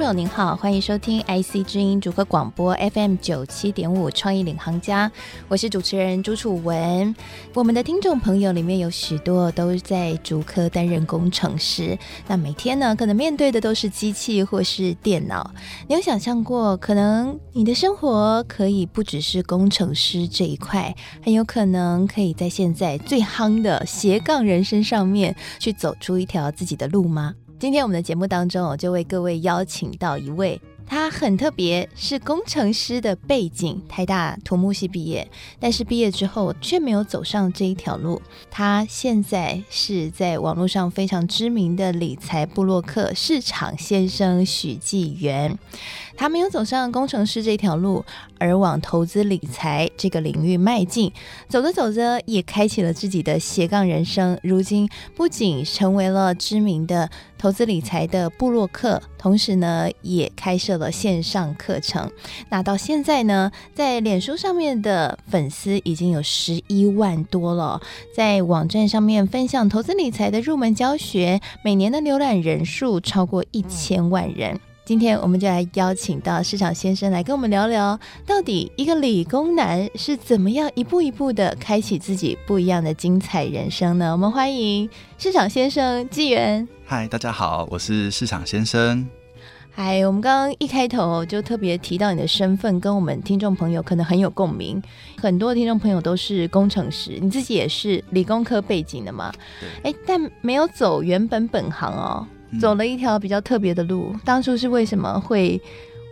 朋友您好，欢迎收听 IC 之音竹科广播 FM 九七点五创意领航家，我是主持人朱楚文。我们的听众朋友里面有许多都在竹科担任工程师，那每天呢，可能面对的都是机器或是电脑。你有想象过，可能你的生活可以不只是工程师这一块，很有可能可以在现在最夯的斜杠人生上面去走出一条自己的路吗？今天我们的节目当中，我就为各位邀请到一位，他很特别，是工程师的背景，台大土木系毕业，但是毕业之后却没有走上这一条路。他现在是在网络上非常知名的理财部落客市场先生许纪元。他没有走上工程师这条路，而往投资理财这个领域迈进。走着走着，也开启了自己的斜杠人生。如今，不仅成为了知名的投资理财的部落客，同时呢，也开设了线上课程。那到现在呢，在脸书上面的粉丝已经有十一万多了，在网站上面分享投资理财的入门教学，每年的浏览人数超过一千万人。今天我们就来邀请到市场先生来跟我们聊聊，到底一个理工男是怎么样一步一步的开启自己不一样的精彩人生呢？我们欢迎市场先生纪元。嗨，大家好，我是市场先生。嗨，我们刚刚一开头就特别提到你的身份，跟我们听众朋友可能很有共鸣。很多听众朋友都是工程师，你自己也是理工科背景的嘛？哎，但没有走原本本行哦。走了一条比较特别的路，当初是为什么会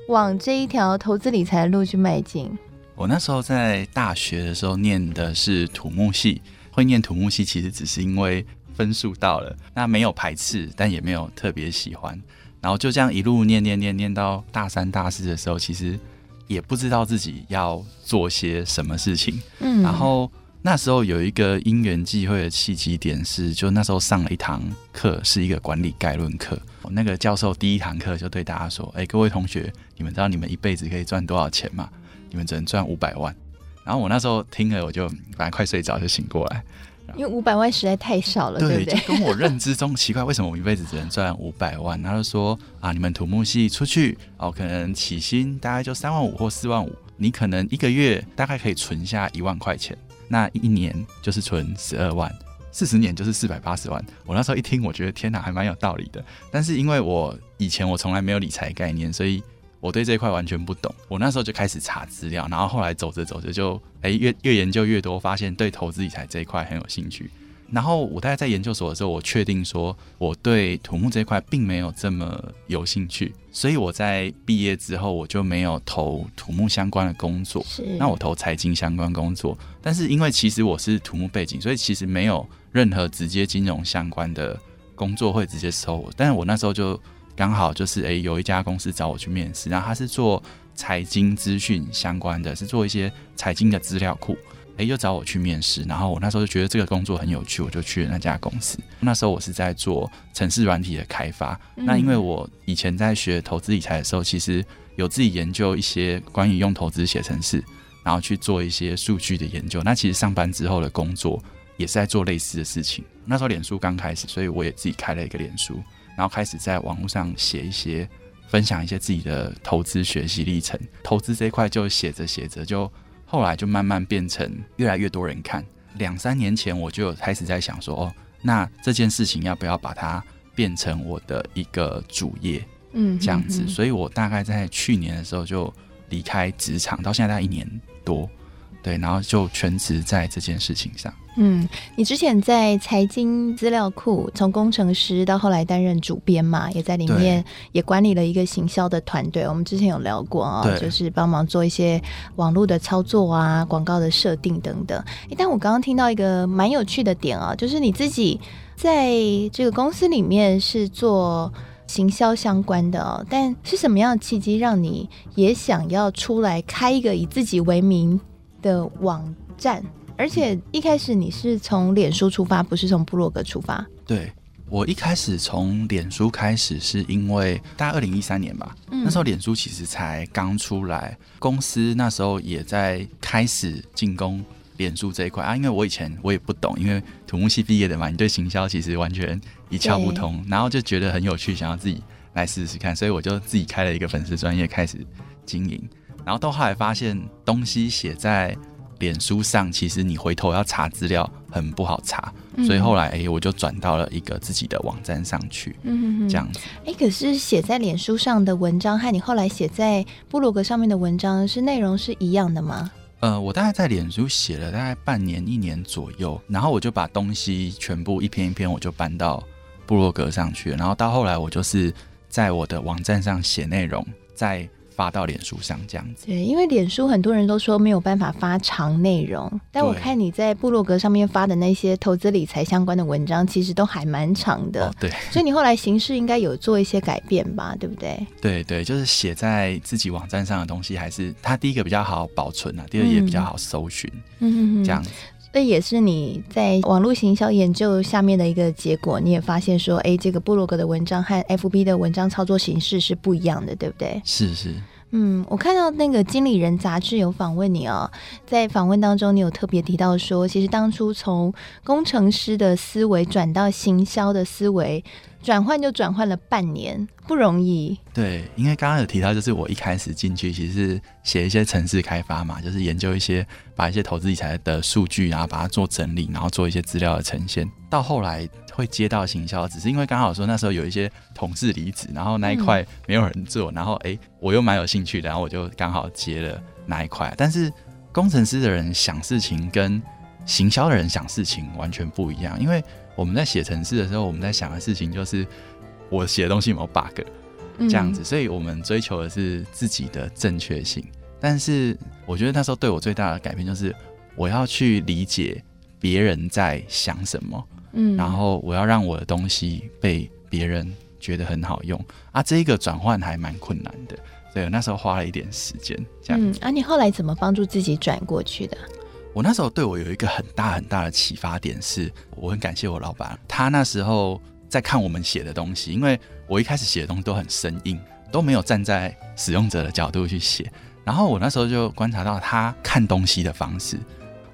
往这一条投资理财的路去迈进？我那时候在大学的时候念的是土木系，会念土木系其实只是因为分数到了，那没有排斥，但也没有特别喜欢，然后就这样一路念念念念到大三大四的时候，其实也不知道自己要做些什么事情，嗯，然后。那时候有一个因缘际会的契机点是，就那时候上了一堂课，是一个管理概论课。那个教授第一堂课就对大家说：“哎、欸，各位同学，你们知道你们一辈子可以赚多少钱吗？你们只能赚五百万。”然后我那时候听了，我就反正快睡着就醒过来，因为五百万实在太少了，对不对？就跟我认知中奇怪，为什么我一辈子只能赚五百万？他就说：“啊，你们土木系出去哦，可能起薪大概就三万五或四万五，你可能一个月大概可以存下一万块钱。”那一年就是存十二万，四十年就是四百八十万。我那时候一听，我觉得天哪，还蛮有道理的。但是因为我以前我从来没有理财概念，所以我对这一块完全不懂。我那时候就开始查资料，然后后来走着走着就，哎、越越研究越多，发现对投资理财这一块很有兴趣。然后我大概在研究所的时候，我确定说我对土木这一块并没有这么有兴趣，所以我在毕业之后我就没有投土木相关的工作。是，那我投财经相关工作。但是因为其实我是土木背景，所以其实没有任何直接金融相关的工作会直接收我。但是我那时候就刚好就是诶，有一家公司找我去面试，然后他是做财经资讯相关的，是做一些财经的资料库。诶，又找我去面试，然后我那时候就觉得这个工作很有趣，我就去了那家公司。那时候我是在做城市软体的开发。嗯、那因为我以前在学投资理财的时候，其实有自己研究一些关于用投资写程式，然后去做一些数据的研究。那其实上班之后的工作也是在做类似的事情。那时候脸书刚开始，所以我也自己开了一个脸书，然后开始在网络上写一些分享一些自己的投资学习历程。投资这一块就写着写着就。后来就慢慢变成越来越多人看。两三年前我就有开始在想说，哦，那这件事情要不要把它变成我的一个主业？嗯，这样子。所以我大概在去年的时候就离开职场，到现在大概一年多。对，然后就全职在这件事情上。嗯，你之前在财经资料库从工程师到后来担任主编嘛，也在里面也管理了一个行销的团队。我们之前有聊过啊、哦，就是帮忙做一些网络的操作啊、广告的设定等等。但我刚刚听到一个蛮有趣的点啊，就是你自己在这个公司里面是做行销相关的哦，但是什么样的契机让你也想要出来开一个以自己为名的网站，而且一开始你是从脸书出发，不是从部落格出发。对，我一开始从脸书开始，是因为大概二零一三年吧，嗯、那时候脸书其实才刚出来，公司那时候也在开始进攻脸书这一块啊。因为我以前我也不懂，因为土木系毕业的嘛，你对行销其实完全一窍不通，然后就觉得很有趣，想要自己来试试看，所以我就自己开了一个粉丝专业开始经营，然后到后来发现东西写在。脸书上其实你回头要查资料很不好查，嗯、所以后来哎、欸，我就转到了一个自己的网站上去，嗯这样子。哎、欸，可是写在脸书上的文章和你后来写在部落格上面的文章是内容是一样的吗？呃，我大概在脸书写了大概半年一年左右，然后我就把东西全部一篇一篇我就搬到部落格上去了，然后到后来我就是在我的网站上写内容，在。发到脸书上这样子，对，因为脸书很多人都说没有办法发长内容，但我看你在部落格上面发的那些投资理财相关的文章，其实都还蛮长的。哦，对，所以你后来形式应该有做一些改变吧，对不对？对对，就是写在自己网站上的东西，还是它第一个比较好保存啊，第二也比较好搜寻，嗯嗯，这样子。这也是你在网络行销研究下面的一个结果，你也发现说，哎，这个部落格的文章和 FB 的文章操作形式是不一样的，对不对？是是。嗯，我看到那个《经理人》杂志有访问你哦，在访问当中，你有特别提到说，其实当初从工程师的思维转到行销的思维。转换就转换了半年，不容易。对，因为刚刚有提到，就是我一开始进去其实是写一些城市开发嘛，就是研究一些，把一些投资理财的数据，然后把它做整理，然后做一些资料的呈现。到后来会接到行销，只是因为刚好说那时候有一些同事离职，然后那一块没有人做，嗯、然后哎，我又蛮有兴趣的，然后我就刚好接了那一块。但是工程师的人想事情跟行销的人想事情完全不一样，因为。我们在写程式的时候，我们在想的事情就是我写的东西有没有 bug，这样子，所以我们追求的是自己的正确性。但是我觉得那时候对我最大的改变就是，我要去理解别人在想什么，嗯，然后我要让我的东西被别人觉得很好用啊，这一个转换还蛮困难的，所以那时候花了一点时间。这样，嗯，啊，你后来怎么帮助自己转过去的？我那时候对我有一个很大很大的启发点是，我很感谢我老板，他那时候在看我们写的东西，因为我一开始写的东西都很生硬，都没有站在使用者的角度去写。然后我那时候就观察到他看东西的方式，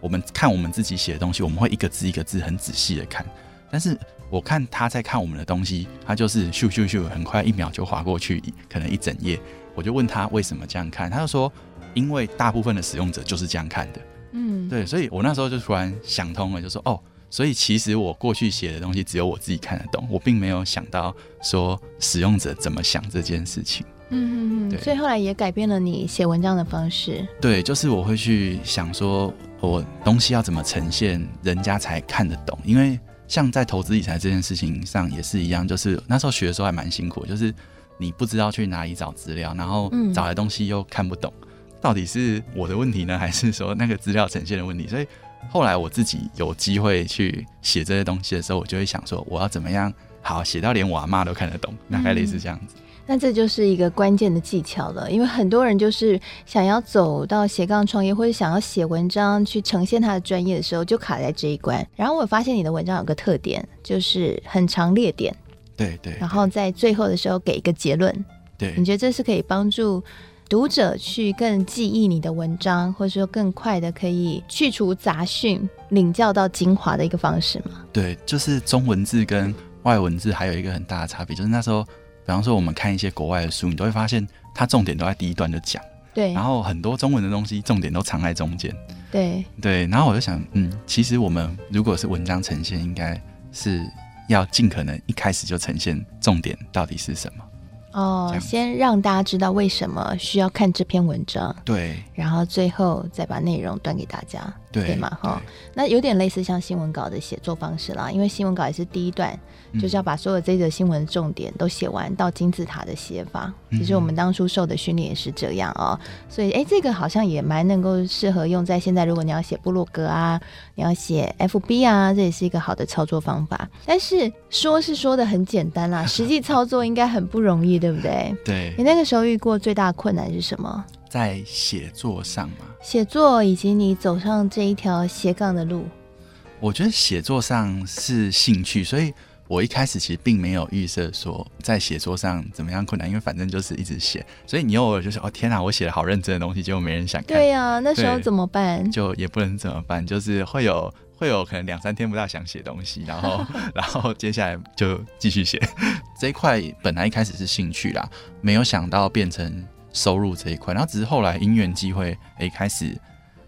我们看我们自己写的东西，我们会一个字一个字很仔细的看，但是我看他在看我们的东西，他就是咻咻咻，很快一秒就划过去，可能一整页。我就问他为什么这样看，他就说，因为大部分的使用者就是这样看的。嗯，对，所以我那时候就突然想通了，就说哦，所以其实我过去写的东西只有我自己看得懂，我并没有想到说使用者怎么想这件事情。嗯嗯嗯，所以后来也改变了你写文章的方式。对，就是我会去想说，我东西要怎么呈现，人家才看得懂。因为像在投资理财这件事情上也是一样，就是那时候学的时候还蛮辛苦，就是你不知道去哪里找资料，然后找来东西又看不懂。嗯到底是我的问题呢，还是说那个资料呈现的问题？所以后来我自己有机会去写这些东西的时候，我就会想说，我要怎么样好写到连我阿妈都看得懂，大概类似这样子。嗯，那这就是一个关键的技巧了，因为很多人就是想要走到斜杠创业，或者想要写文章去呈现他的专业的时候，就卡在这一关。然后我发现你的文章有个特点，就是很长列点，对对，对，然后在最后的时候给一个结论。对，你觉得这是可以帮助读者去更记忆你的文章，或者说更快的可以去除杂讯，领教到精华的一个方式吗？对，就是中文字跟外文字还有一个很大的差别，就是那时候，比方说我们看一些国外的书，你都会发现它重点都在第一段就讲，对，然后很多中文的东西重点都藏在中间，对对，然后我就想，嗯，其实我们如果是文章呈现，应该是要尽可能一开始就呈现重点到底是什么。哦，先让大家知道为什么需要看这篇文章，对，然后最后再把内容端给大家，对，嘛？哈，那有点类似像新闻稿的写作方式啦，因为新闻稿也是第一段。就是要把所有这则新闻的重点都写完，到金字塔的写法。其实我们当初受的训练也是这样哦。所以，哎，这个好像也蛮能够适合用在现在。如果你要写部落格啊，你要写 FB 啊，这也是一个好的操作方法。但是说是说的很简单啦，实际操作应该很不容易，对不对？对。你那个时候遇过最大的困难是什么？在写作上嘛。写作以及你走上这一条斜杠的路。我觉得写作上是兴趣，所以。我一开始其实并没有预设说在写作上怎么样困难，因为反正就是一直写，所以你偶尔就是哦天哪，我写了好认真的东西，结果没人想看。对呀、啊，那时候怎么办？就也不能怎么办，就是会有会有可能两三天不大想写东西，然后 然后接下来就继续写。这一块本来一开始是兴趣啦，没有想到变成收入这一块，然后只是后来因缘际会，诶，开始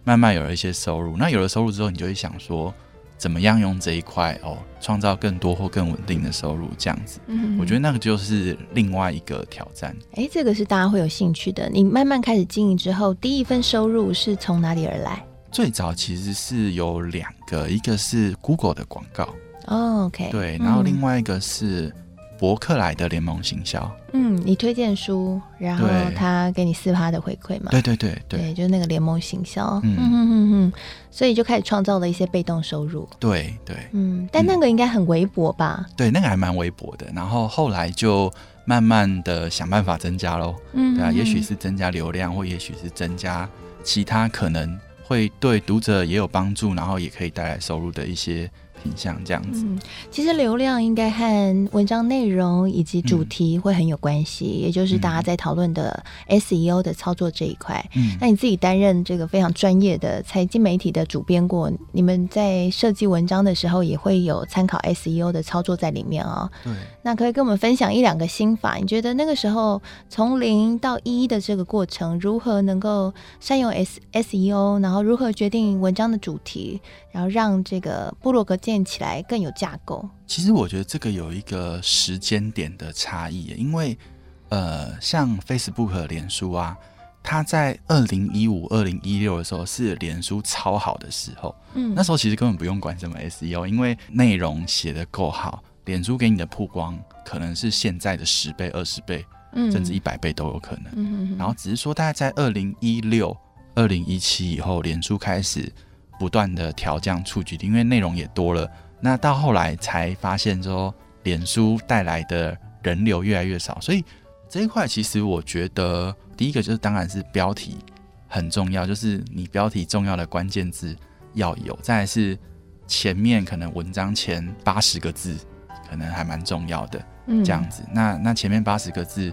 慢慢有了一些收入。那有了收入之后，你就会想说。怎么样用这一块哦，创造更多或更稳定的收入？这样子，嗯，我觉得那个就是另外一个挑战。诶，这个是大家会有兴趣的。你慢慢开始经营之后，第一份收入是从哪里而来？最早其实是有两个，一个是 Google 的广告，哦，OK，对，然后另外一个是。博客来的联盟行销，嗯，你推荐书，然后他给你四趴的回馈嘛？对对对对，对，就是那个联盟行销，嗯嗯嗯嗯，所以就开始创造了一些被动收入。对对，嗯，但那个应该很微薄吧？对，那个还蛮微薄的。然后后来就慢慢的想办法增加喽，嗯，对啊，也许是增加流量，或也许是增加其他可能会对读者也有帮助，然后也可以带来收入的一些。品相这样子，嗯，其实流量应该和文章内容以及主题会很有关系，嗯，也就是大家在讨论的 SEO 的操作这一块。嗯，那你自己担任这个非常专业的财经媒体的主编过，你们在设计文章的时候也会有参考 SEO 的操作在里面哦。对，那可以跟我们分享一两个心法？你觉得那个时候从零到一的这个过程，如何能够善用 S SEO，然后如何决定文章的主题？然后让这个部落格建起来更有架构。其实我觉得这个有一个时间点的差异，因为呃，像 Facebook、脸书啊，它在二零一五、二零一六的时候是脸书超好的时候。嗯，那时候其实根本不用管什么 SEO，因为内容写的够好，脸书给你的曝光可能是现在的十倍、二十倍，嗯，甚至一百倍都有可能。嗯，然后只是说，大概在二零一六、二零一七以后，脸书开始。不断的调降触及率，因为内容也多了。那到后来才发现说，脸书带来的人流越来越少。所以这一块其实我觉得，第一个就是当然是标题很重要，就是你标题重要的关键字要有。再来是前面可能文章前八十个字可能还蛮重要的，这样子。嗯、那那前面八十个字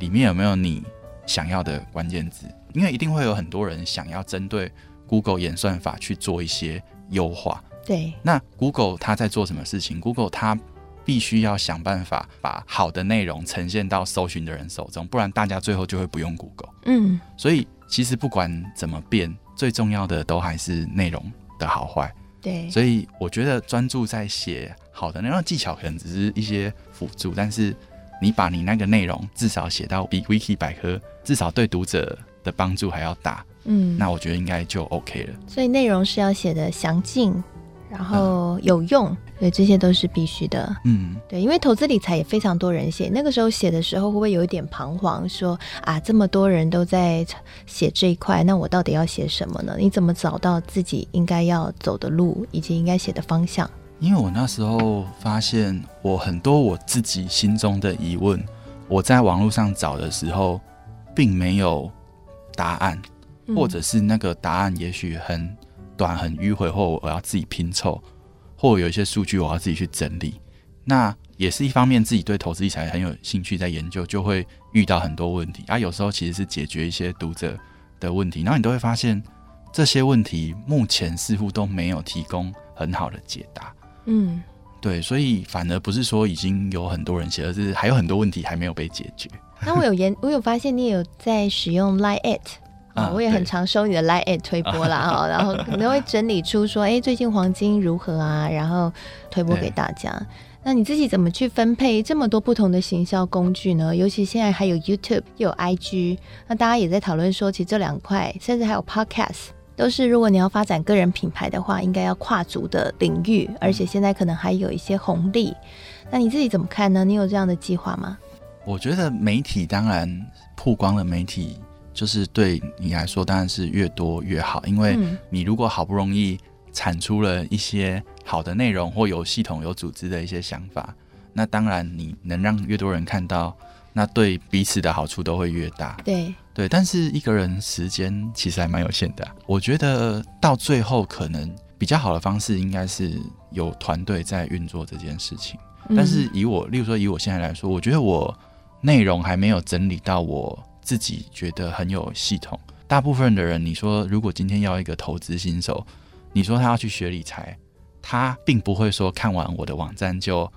里面有没有你想要的关键字？因为一定会有很多人想要针对。Google 演算法去做一些优化，对。那 Google 它在做什么事情？Google 它必须要想办法把好的内容呈现到搜寻的人手中，不然大家最后就会不用 Google。嗯。所以其实不管怎么变，最重要的都还是内容的好坏。对。所以我觉得专注在写好的内容，技巧可能只是一些辅助，但是你把你那个内容至少写到比 Wiki 百科至少对读者的帮助还要大。嗯，那我觉得应该就 OK 了。所以内容是要写的详尽，然后有用，嗯、对，这些都是必须的。嗯，对，因为投资理财也非常多人写，那个时候写的时候会不会有一点彷徨说？说啊，这么多人都在写这一块，那我到底要写什么呢？你怎么找到自己应该要走的路，以及应该写的方向？因为我那时候发现，我很多我自己心中的疑问，我在网络上找的时候，并没有答案。或者是那个答案也许很短很迂回，或我要自己拼凑，或有一些数据我要自己去整理。那也是一方面，自己对投资理财很有兴趣，在研究就会遇到很多问题啊。有时候其实是解决一些读者的问题，然后你都会发现这些问题目前似乎都没有提供很好的解答。嗯，对，所以反而不是说已经有很多人写，而是还有很多问题还没有被解决。那我有研，我有发现你也有在使用 Line@ 啊、哦，我也很常收你的 LINE@ 推播啦 哈，然后可能会整理出说，哎、欸，最近黄金如何啊？然后推播给大家。那你自己怎么去分配这么多不同的行销工具呢？尤其现在还有 YouTube 又有 IG，那大家也在讨论说，其实这两块，甚至还有 Podcast，都是如果你要发展个人品牌的话，应该要跨足的领域，而且现在可能还有一些红利。那你自己怎么看呢？你有这样的计划吗？我觉得媒体当然曝光了媒体。就是对你来说，当然是越多越好，因为你如果好不容易产出了一些好的内容，或有系统、有组织的一些想法，那当然你能让越多人看到，那对彼此的好处都会越大。对对，但是一个人时间其实还蛮有限的啊，我觉得到最后可能比较好的方式，应该是有团队在运作这件事情。但是以我，例如说以我现在来说，我觉得我内容还没有整理到我自己觉得很有系统。大部分的人，你说如果今天要一个投资新手，你说他要去学理财，他并不会说看完我的网站就，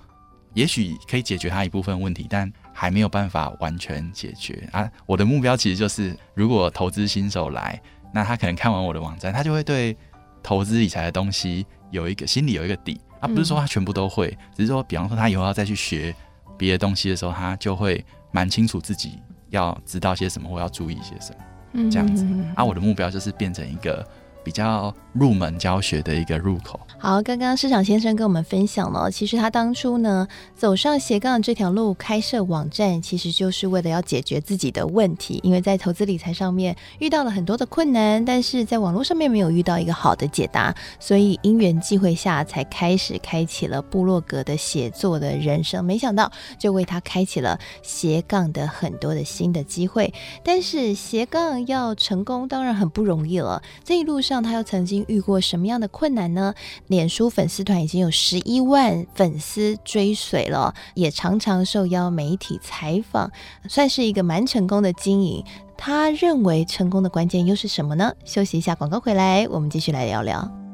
也许可以解决他一部分问题，但还没有办法完全解决啊。我的目标其实就是，如果投资新手来，那他可能看完我的网站，他就会对投资理财的东西有一个心里有一个底。啊，不是说他全部都会，只是说，比方说他以后要再去学别的东西的时候，他就会蛮清楚自己要知道些什么或要注意些什么，这样子。嗯、啊，我的目标就是变成一个。比较入门教学的一个入口。好，刚刚市场先生跟我们分享了，其实他当初呢走上斜杠这条路，开设网站，其实就是为了要解决自己的问题。因为在投资理财上面遇到了很多的困难，但是在网络上面没有遇到一个好的解答，所以因缘际会下才开始开启了部落格的写作的人生。没想到就为他开启了斜杠的很多的新的机会。但是斜杠要成功，当然很不容易了。这一路上。他又曾经遇过什么样的困难呢？脸书粉丝团已经有十一万粉丝追随了，也常常受邀媒体采访，算是一个蛮成功的经营。他认为成功的关键又是什么呢？休息一下，广告回来，我们继续来聊聊。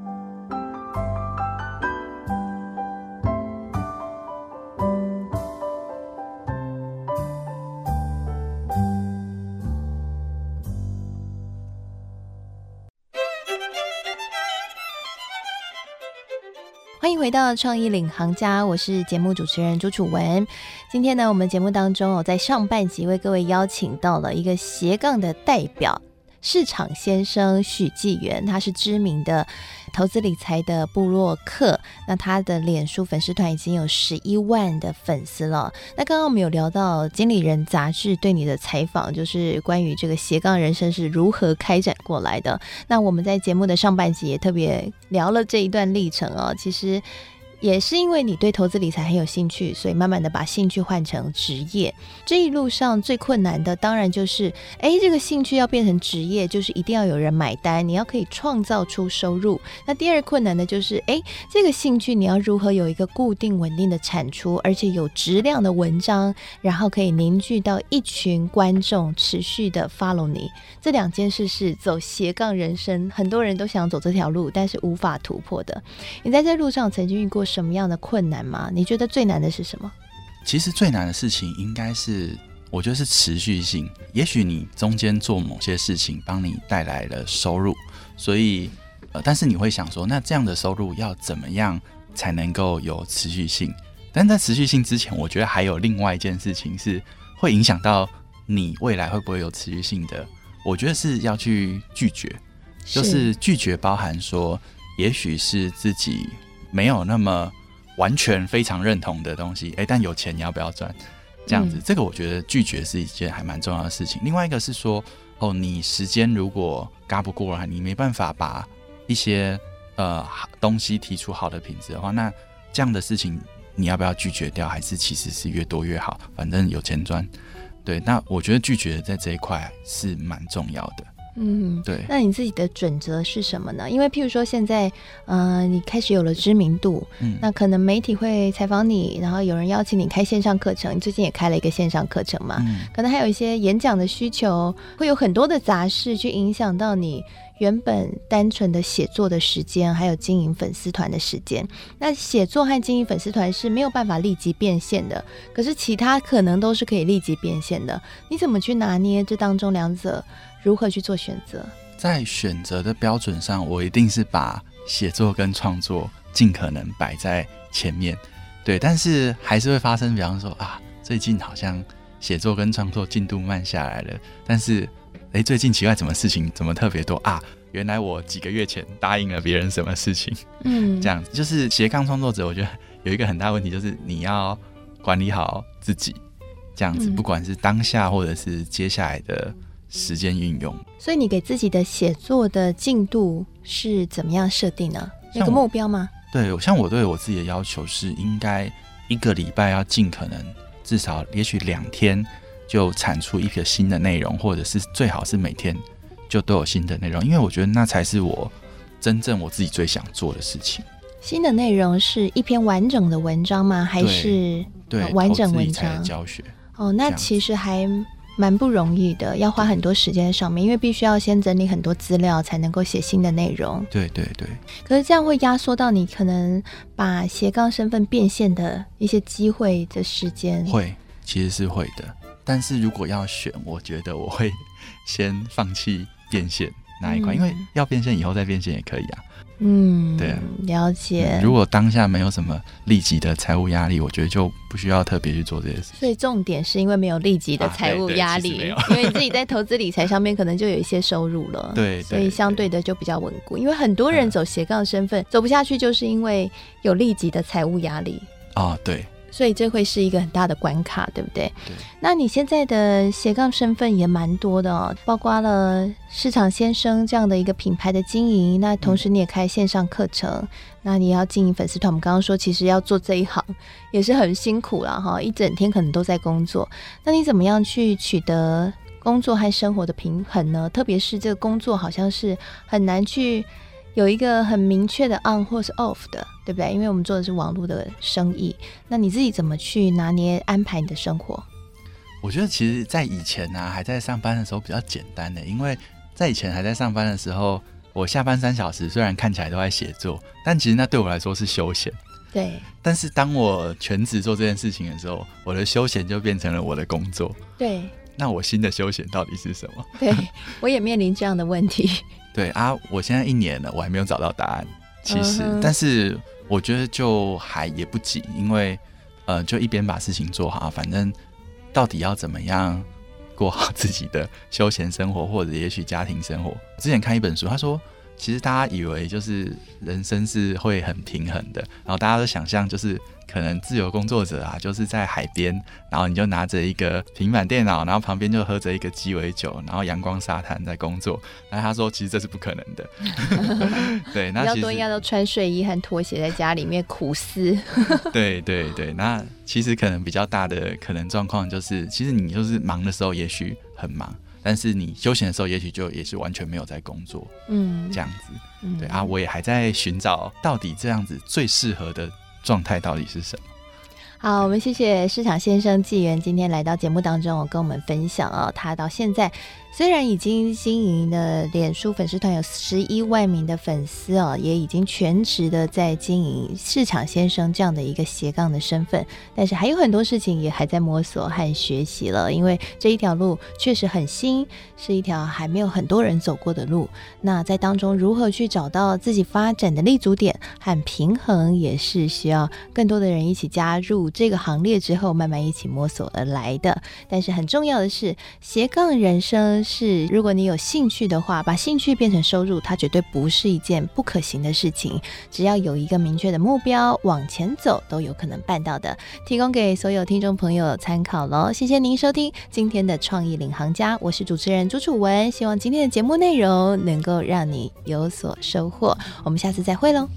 回到创意领航家，我是节目主持人朱楚文。今天呢，我们节目当中哦，在上半集为各位邀请到了一个斜杠的代表。市场先生许纪元，他是知名的投资理财的部落客，那他的脸书粉丝团已经有十一万的粉丝了。那刚刚我们有聊到《经理人》杂志对你的采访，就是关于这个斜杠人生是如何开展过来的。那我们在节目的上半集也特别聊了这一段历程哦，其实。也是因为你对投资理财很有兴趣，所以慢慢的把兴趣换成职业。这一路上最困难的，当然就是，哎，这个兴趣要变成职业，就是一定要有人买单，你要可以创造出收入。那第二困难的就是，哎，这个兴趣你要如何有一个固定稳定的产出，而且有质量的文章，然后可以凝聚到一群观众持续的 follow 你。这两件事是走斜杠人生，很多人都想走这条路，但是无法突破的。你在这路上曾经遇过什么样的困难吗？你觉得最难的是什么？其实最难的事情应该是，我觉得是持续性。也许你中间做某些事情帮你带来了收入，所以呃，但是你会想说，那这样的收入要怎么样才能够有持续性？但在持续性之前，我觉得还有另外一件事情是会影响到你未来会不会有持续性的。我觉得是要去拒绝，就是拒绝包含说，也许是自己。没有那么完全非常认同的东西，诶，但有钱你要不要赚？这样子，嗯、这个我觉得拒绝是一件还蛮重要的事情。另外一个是说，哦，你时间如果嘎不过来，你没办法把一些呃东西提出好的品质的话，那这样的事情你要不要拒绝掉？还是其实是越多越好？反正有钱赚。对，那我觉得拒绝在这一块是蛮重要的。嗯，对。那你自己的准则是什么呢？因为譬如说现在，嗯、呃，你开始有了知名度，嗯，那可能媒体会采访你，然后有人邀请你开线上课程，你最近也开了一个线上课程嘛，嗯，可能还有一些演讲的需求，会有很多的杂事去影响到你原本单纯的写作的时间，还有经营粉丝团的时间。那写作和经营粉丝团是没有办法立即变现的，可是其他可能都是可以立即变现的。你怎么去拿捏这当中两者？如何去做选择？在选择的标准上，我一定是把写作跟创作尽可能摆在前面。对，但是还是会发生，比方说啊，最近好像写作跟创作进度慢下来了。但是，诶，最近奇怪，怎么事情怎么特别多啊？原来我几个月前答应了别人什么事情？嗯，这样子就是斜杠创作者，我觉得有一个很大问题，就是你要管理好自己，这样子，不管是当下或者是接下来的。时间运用，所以你给自己的写作的进度是怎么样设定呢？有个目标吗？对，像我对我自己的要求是，应该一个礼拜要尽可能至少，也许两天就产出一个新的内容，或者是最好是每天就都有新的内容，因为我觉得那才是我真正我自己最想做的事情。新的内容是一篇完整的文章吗？还是对完整文章教学？哦，那其实还蛮不容易的，要花很多时间在上面，因为必须要先整理很多资料，才能够写新的内容。对对对。可是这样会压缩到你可能把斜杠身份变现的一些机会的时间。会，其实是会的。但是如果要选，我觉得我会先放弃变现那一块，嗯、因为要变现以后再变现也可以啊。嗯，对啊，了解、嗯。如果当下没有什么立即的财务压力，我觉得就不需要特别去做这些事。所以重点是因为没有立即的财务压力，啊、因为自己在投资理财上面可能就有一些收入了，对，所以相对的就比较稳固。因为很多人走斜杠身份、嗯、走不下去，就是因为有立即的财务压力啊，对。所以这会是一个很大的关卡，对不对？对。那你现在的斜杠身份也蛮多的哦，包括了市场先生这样的一个品牌的经营，那同时你也开线上课程，嗯、那你要经营粉丝团。我们刚刚说，其实要做这一行 也是很辛苦了哈，一整天可能都在工作。那你怎么样去取得工作和生活的平衡呢？特别是这个工作好像是很难去。有一个很明确的 on 或是 off 的，对不对？因为我们做的是网络的生意，那你自己怎么去拿捏安排你的生活？我觉得其实，在以前呢、啊，还在上班的时候比较简单的，因为在以前还在上班的时候，我下班三小时虽然看起来都在写作，但其实那对我来说是休闲。对。但是当我全职做这件事情的时候，我的休闲就变成了我的工作。对。那我新的休闲到底是什么？对，我也面临这样的问题。对啊，我现在一年了，我还没有找到答案。其实，uh. 但是我觉得就还也不急，因为呃，就一边把事情做好，反正到底要怎么样过好自己的休闲生活，或者也许家庭生活。之前看一本书，他说，其实大家以为就是人生是会很平衡的，然后大家都想象就是。可能自由工作者啊，就是在海边，然后你就拿着一个平板电脑，然后旁边就喝着一个鸡尾酒，然后阳光沙滩在工作。那他说，其实这是不可能的。对，那比较多应该都穿睡衣和拖鞋在家里面苦思。对对对，那其实可能比较大的可能状况就是，其实你就是忙的时候也许很忙，但是你休闲的时候也许就也是完全没有在工作。嗯，这样子。嗯、对啊，我也还在寻找到底这样子最适合的。状态到底是什么？好，我们谢谢市场先生纪元今天来到节目当中，跟我们分享啊，他到现在。虽然已经经营的脸书粉丝团有十一万名的粉丝哦，也已经全职的在经营市场先生这样的一个斜杠的身份，但是还有很多事情也还在摸索和学习了。因为这一条路确实很新，是一条还没有很多人走过的路。那在当中如何去找到自己发展的立足点和平衡，也是需要更多的人一起加入这个行列之后，慢慢一起摸索而来的。但是很重要的是，斜杠人生。是，如果你有兴趣的话，把兴趣变成收入，它绝对不是一件不可行的事情。只要有一个明确的目标，往前走都有可能办到的。提供给所有听众朋友参考喽。谢谢您收听今天的创意领航家，我是主持人朱楚文。希望今天的节目内容能够让你有所收获。我们下次再会喽。